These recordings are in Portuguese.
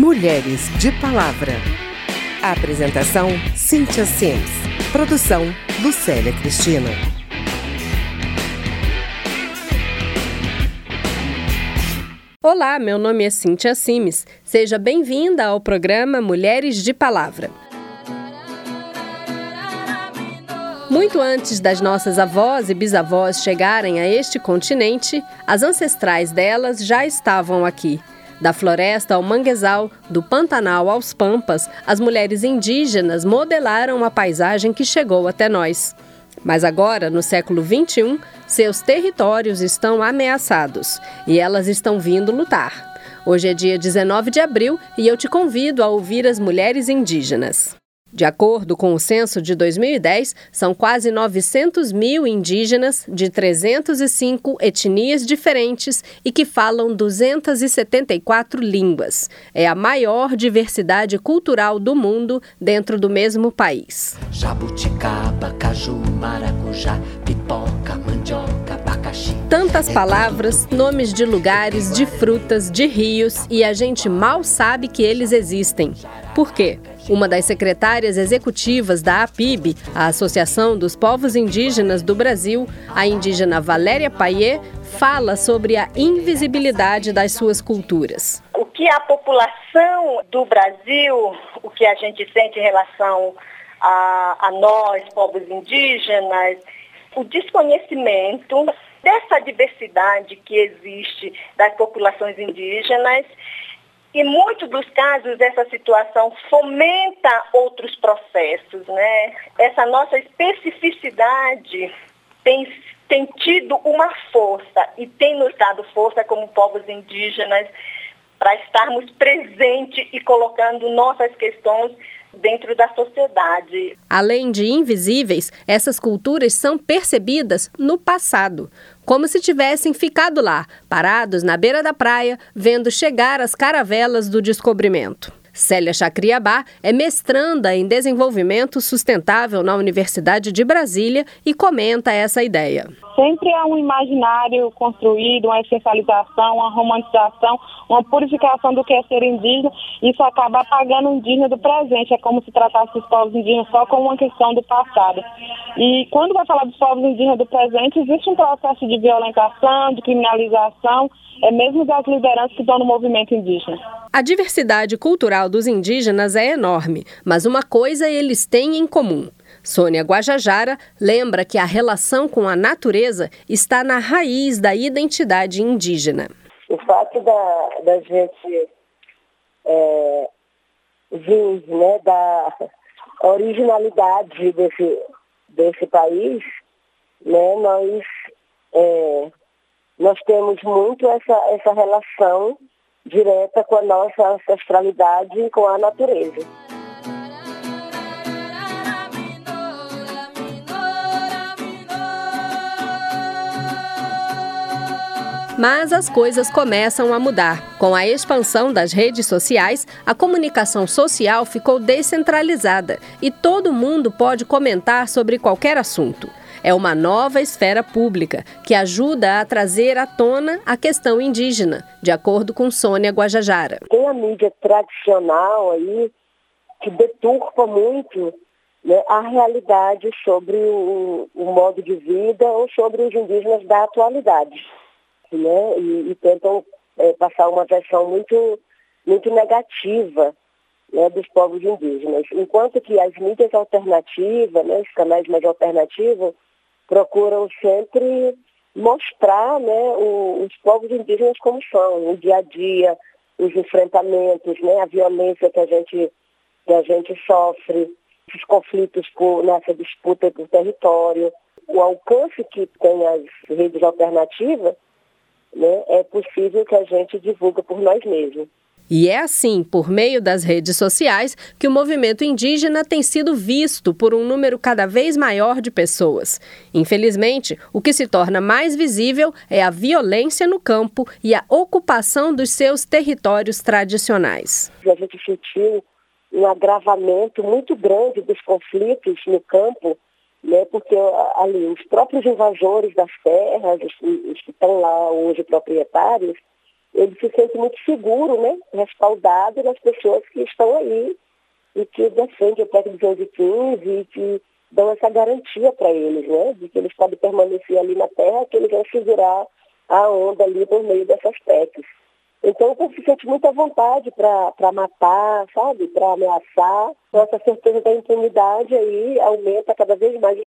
Mulheres de Palavra. A apresentação: Cíntia Sims. Produção: Lucélia Cristina. Olá, meu nome é Cíntia Simes. Seja bem-vinda ao programa Mulheres de Palavra. Muito antes das nossas avós e bisavós chegarem a este continente, as ancestrais delas já estavam aqui. Da floresta ao manguezal, do Pantanal aos Pampas, as mulheres indígenas modelaram a paisagem que chegou até nós. Mas agora, no século XXI, seus territórios estão ameaçados e elas estão vindo lutar. Hoje é dia 19 de abril e eu te convido a ouvir as mulheres indígenas. De acordo com o censo de 2010, são quase 900 mil indígenas de 305 etnias diferentes e que falam 274 línguas. É a maior diversidade cultural do mundo dentro do mesmo país. Jabuticaba, caju, maracujá, pipoca, mandioca, abacaxi. Tantas palavras, nomes de lugares, de frutas, de rios e a gente mal sabe que eles existem. Por quê? Uma das secretárias executivas da APIB, a Associação dos Povos Indígenas do Brasil, a indígena Valéria Paier, fala sobre a invisibilidade das suas culturas. O que a população do Brasil, o que a gente sente em relação a, a nós, povos indígenas, o desconhecimento dessa diversidade que existe das populações indígenas em muitos dos casos, essa situação fomenta outros processos. Né? Essa nossa especificidade tem, tem tido uma força e tem nos dado força como povos indígenas para estarmos presentes e colocando nossas questões dentro da sociedade. Além de invisíveis, essas culturas são percebidas no passado, como se tivessem ficado lá, parados na beira da praia, vendo chegar as caravelas do descobrimento. Célia Chacriabá é mestranda em desenvolvimento sustentável na Universidade de Brasília e comenta essa ideia. Sempre há um imaginário construído, uma essencialização, uma romantização, uma purificação do que é ser indígena. Isso acaba apagando o indígena do presente. É como se tratasse os povos indígenas só como uma questão do passado. E quando vai falar dos povos indígenas do presente, existe um processo de violentação, de criminalização, é mesmo das lideranças que estão no movimento indígena. A diversidade cultural dos indígenas é enorme, mas uma coisa eles têm em comum. Sônia Guajajara lembra que a relação com a natureza está na raiz da identidade indígena. O fato da, da gente é, vir né, da originalidade desse, desse país, né, nós, é, nós temos muito essa, essa relação direta com a nossa ancestralidade e com a natureza. Mas as coisas começam a mudar. Com a expansão das redes sociais, a comunicação social ficou descentralizada e todo mundo pode comentar sobre qualquer assunto. É uma nova esfera pública que ajuda a trazer à tona a questão indígena, de acordo com Sônia Guajajara. Tem a mídia tradicional aí que deturpa muito né, a realidade sobre o, o, modo de vida ou sobre os indígenas da atualidade. Né, e, e tentam é, passar uma versão muito, muito negativa né, dos povos indígenas. Enquanto que as mídias alternativas, né, os canais mais alternativos, procuram sempre mostrar né, o, os povos indígenas como são, o dia a dia, os enfrentamentos, né, a violência que a gente, que a gente sofre, os conflitos por, nessa disputa por território, o alcance que tem as redes alternativas, né, é possível que a gente divulgue por nós mesmos. E é assim, por meio das redes sociais, que o movimento indígena tem sido visto por um número cada vez maior de pessoas. Infelizmente, o que se torna mais visível é a violência no campo e a ocupação dos seus territórios tradicionais. A gente sentiu um agravamento muito grande dos conflitos no campo, né, porque ali os próprios invasores das terras, os, os que estão lá hoje proprietários, ele se sente muito seguro, né? respaldado nas pessoas que estão aí e que defendem o PEC 215 e que dão essa garantia para eles, né? de que eles podem permanecer ali na terra, que eles vão segurar a onda ali por meio dessas PECs. Então, povo se sente muita vontade para matar, sabe? Para ameaçar. Essa certeza da impunidade aí aumenta cada vez mais.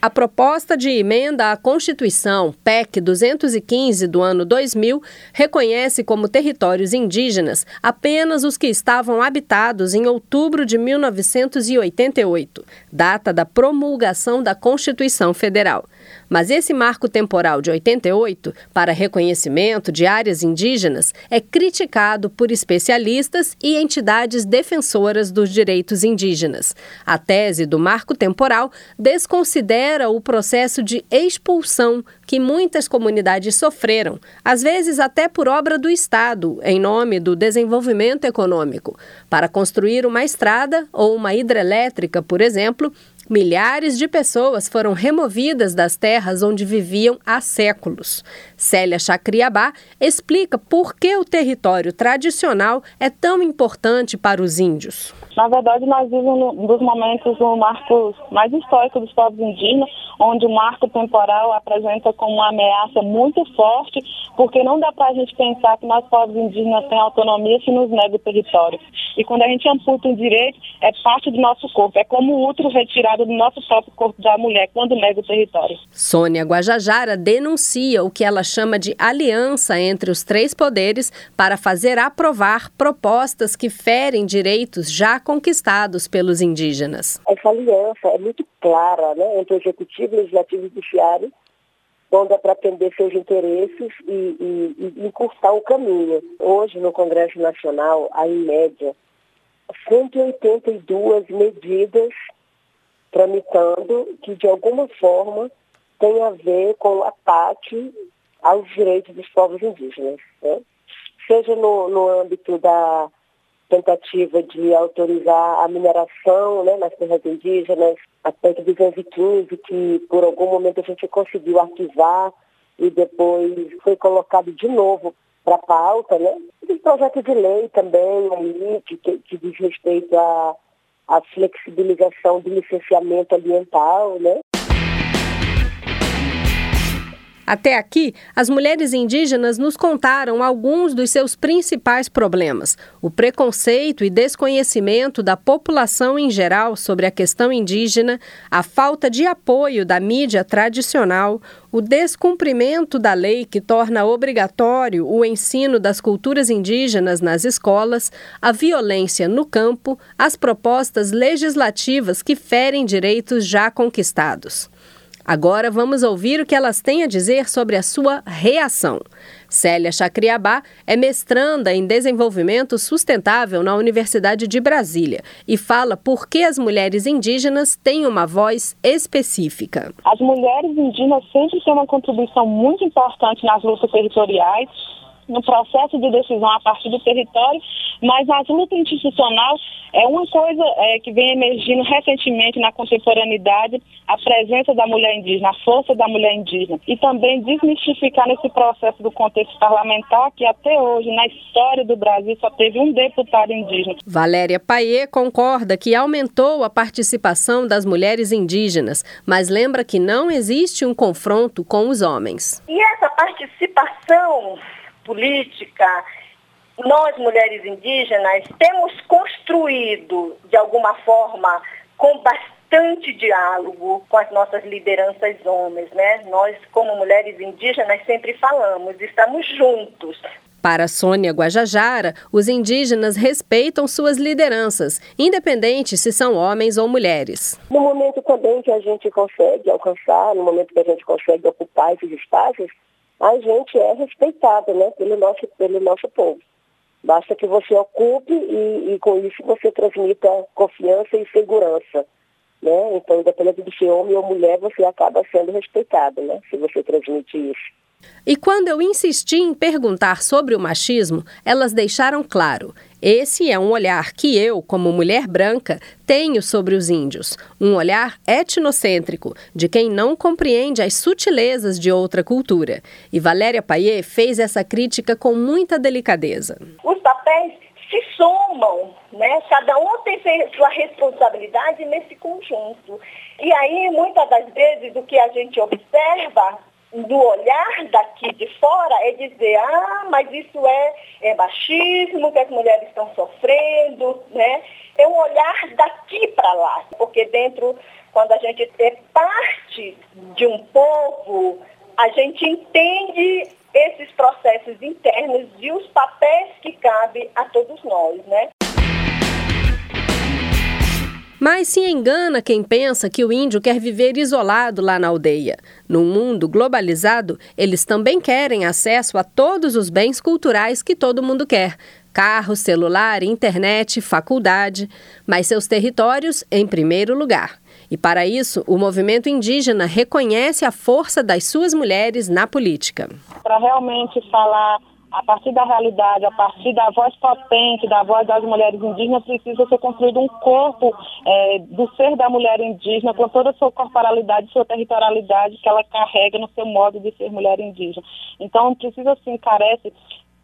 A proposta de emenda à Constituição, PEC 215 do ano 2000, reconhece como territórios indígenas apenas os que estavam habitados em outubro de 1988, data da promulgação da Constituição Federal. Mas esse marco temporal de 88 para reconhecimento de áreas indígenas é criticado por especialistas e entidades defensoras dos direitos indígenas. A tese do marco temporal desconsidera o processo de expulsão que muitas comunidades sofreram, às vezes até por obra do Estado, em nome do desenvolvimento econômico. Para construir uma estrada ou uma hidrelétrica, por exemplo, Milhares de pessoas foram removidas das terras onde viviam há séculos. Célia Chacriabá explica por que o território tradicional é tão importante para os índios. Na verdade, nós vivemos um dos momentos, um marco mais histórico dos povos indígenas, onde o marco temporal apresenta como uma ameaça muito forte, porque não dá para a gente pensar que nós, povos indígenas, temos autonomia se nos nega o território. E quando a gente amputa um direito, é parte do nosso corpo, é como o útero retirado do nosso próprio corpo da mulher quando nega o território. Sônia Guajajara denuncia o que ela chama de aliança entre os três poderes para fazer aprovar propostas que ferem direitos já conquistados pelos indígenas. Essa aliança é muito clara né, entre o executivo, legislativo e judiciário, onde é para atender seus interesses e, e, e encurtar o caminho. Hoje, no Congresso Nacional, há em média 182 medidas tramitando que, de alguma forma, tem a ver com o ataque aos direitos dos povos indígenas. Né? Seja no, no âmbito da tentativa de autorizar a mineração né, nas terras indígenas, a PEC 215, que por algum momento a gente conseguiu arquivar e depois foi colocado de novo para a pauta, né? E projeto de lei também aí, que, que diz respeito à, à flexibilização do licenciamento ambiental, né? Até aqui, as mulheres indígenas nos contaram alguns dos seus principais problemas: o preconceito e desconhecimento da população em geral sobre a questão indígena, a falta de apoio da mídia tradicional, o descumprimento da lei que torna obrigatório o ensino das culturas indígenas nas escolas, a violência no campo, as propostas legislativas que ferem direitos já conquistados. Agora vamos ouvir o que elas têm a dizer sobre a sua reação. Célia Chacriabá é mestranda em desenvolvimento sustentável na Universidade de Brasília e fala por que as mulheres indígenas têm uma voz específica. As mulheres indígenas sempre têm uma contribuição muito importante nas lutas territoriais no processo de decisão a partir do território, mas a luta institucional é uma coisa é, que vem emergindo recentemente na contemporaneidade, a presença da mulher indígena, a força da mulher indígena, e também desmistificar nesse processo do contexto parlamentar que até hoje, na história do Brasil, só teve um deputado indígena. Valéria Paier concorda que aumentou a participação das mulheres indígenas, mas lembra que não existe um confronto com os homens. E essa participação política, nós, mulheres indígenas, temos construído, de alguma forma, com bastante diálogo com as nossas lideranças homens, né? Nós, como mulheres indígenas, sempre falamos, estamos juntos. Para Sônia Guajajara, os indígenas respeitam suas lideranças, independente se são homens ou mulheres. No momento também que a gente consegue alcançar, no momento que a gente consegue ocupar esses espaços, a gente é respeitado né, pelo, nosso, pelo nosso povo. Basta que você ocupe e, e, com isso você transmita confiança e segurança. Né? Então, independente de ser homem ou mulher, você acaba sendo respeitado, né? se você transmite isso. E quando eu insisti em perguntar sobre o machismo, elas deixaram claro: Esse é um olhar que eu, como mulher branca, tenho sobre os índios. Um olhar etnocêntrico, de quem não compreende as sutilezas de outra cultura. E Valéria Paier fez essa crítica com muita delicadeza. Os papéis se somam, né? Cada um tem sua responsabilidade nesse conjunto. E aí, muitas das vezes, o que a gente observa do olhar daqui de fora é dizer, ah, mas isso é, é machismo, que as mulheres estão sofrendo, né? É um olhar daqui para lá, porque dentro, quando a gente é parte de um povo, a gente entende esses processos internos e os papéis que cabem a todos nós, né? Mas se engana quem pensa que o índio quer viver isolado lá na aldeia. No mundo globalizado, eles também querem acesso a todos os bens culturais que todo mundo quer: carro, celular, internet, faculdade, mas seus territórios em primeiro lugar. E para isso, o movimento indígena reconhece a força das suas mulheres na política. Para realmente falar a partir da realidade, a partir da voz potente, da voz das mulheres indígenas, precisa ser construído um corpo é, do ser da mulher indígena, com toda a sua corporalidade, sua territorialidade que ela carrega no seu modo de ser mulher indígena. Então, precisa sim, carece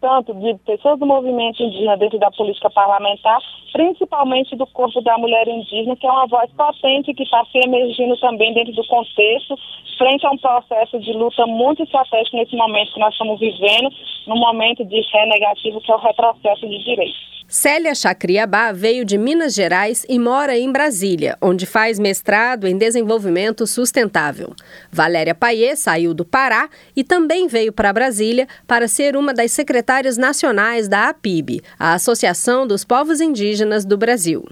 tanto de pessoas do movimento indígena dentro da política parlamentar, principalmente do corpo da mulher indígena, que é uma voz potente que está se emergindo também dentro do contexto, frente a um processo de luta muito estratégico nesse momento que nós estamos vivendo, num momento de ré negativo, que é o retrocesso de direitos. Célia Chacriabá veio de Minas Gerais e mora em Brasília, onde faz mestrado em desenvolvimento sustentável. Valéria Paier saiu do Pará e também veio para Brasília para ser uma das secretárias nacionais da APIB, a Associação dos Povos Indígenas do Brasil.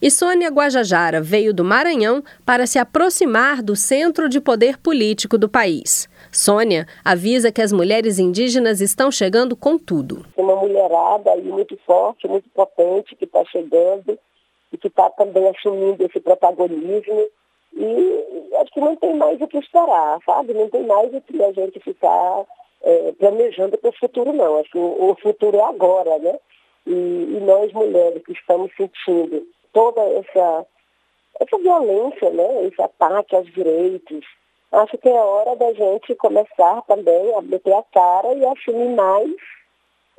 E Sônia Guajajara veio do Maranhão para se aproximar do centro de poder político do país. Sônia avisa que as mulheres indígenas estão chegando com tudo. Tem uma mulherada aí muito forte, muito potente que está chegando e que está também assumindo esse protagonismo. E acho que não tem mais o que esperar, sabe? Não tem mais o que a gente ficar é, planejando para o futuro, não. Acho que o, futuro é agora, né? E, e nós, mulheres, que estamos sentindo toda essa, essa violência, né? esse ataque aos direitos, acho que é hora da gente começar também a meter a cara e assumir mais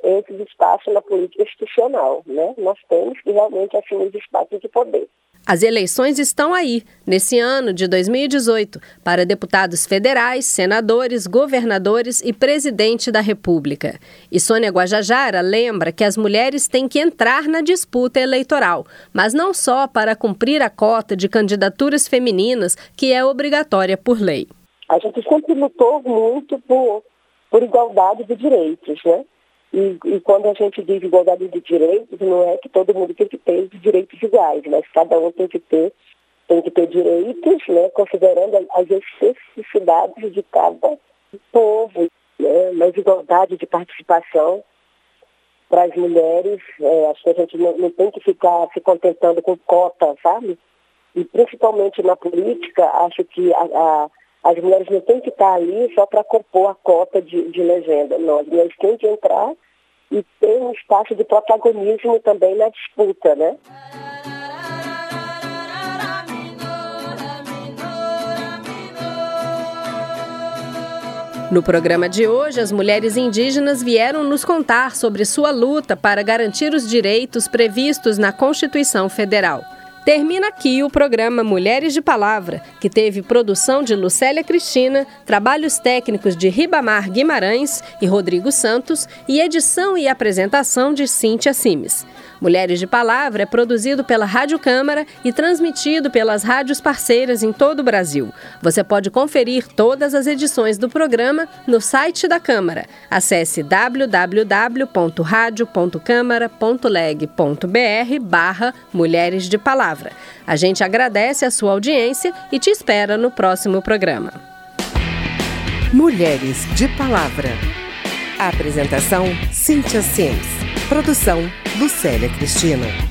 esses espaços na política institucional. Né? Nós temos que realmente assumir os espaços de poder. As eleições estão aí, nesse ano de 2018, para deputados federais, senadores, governadores e presidente da República. E Sônia Guajajara lembra que as mulheres têm que entrar na disputa eleitoral, mas não só para cumprir a cota de candidaturas femininas, que é obrigatória por lei. A gente sempre lutou muito por, por igualdade de direitos, né? E, e, quando a gente diz igualdade de direitos, não é que todo mundo tem que ter direitos iguais, mas cada um tem que ter, tem que ter direitos, né, considerando as especificidades de cada povo, né, mas igualdade de participação para as mulheres, é, acho que a gente não, não, tem que ficar se contentando com cota, sabe? E principalmente na política, acho que a, a as mulheres não têm que estar ali só para compor a cota de, de legenda. Não, as mulheres têm que entrar e ter um espaço de protagonismo também na disputa, né? No programa de hoje, as mulheres indígenas vieram nos contar sobre sua luta para garantir os direitos previstos na Constituição Federal. Termina aqui o programa Mulheres de Palavra, que teve produção de Lucélia Cristina, trabalhos técnicos de Ribamar Guimarães e Rodrigo Santos e edição e apresentação de Cíntia Simes. Mulheres de Palavra é produzido pela Rádio Câmara e transmitido pelas rádios parceiras em todo o Brasil. Você pode conferir todas as edições do programa no site da Câmara. Acesse www.radio.câmara.leg.br barra Mulheres de Palavra. A gente agradece a sua audiência e te espera no próximo programa. Mulheres de Palavra. Apresentação Cíntia Sims. Produção Lucélia Cristina.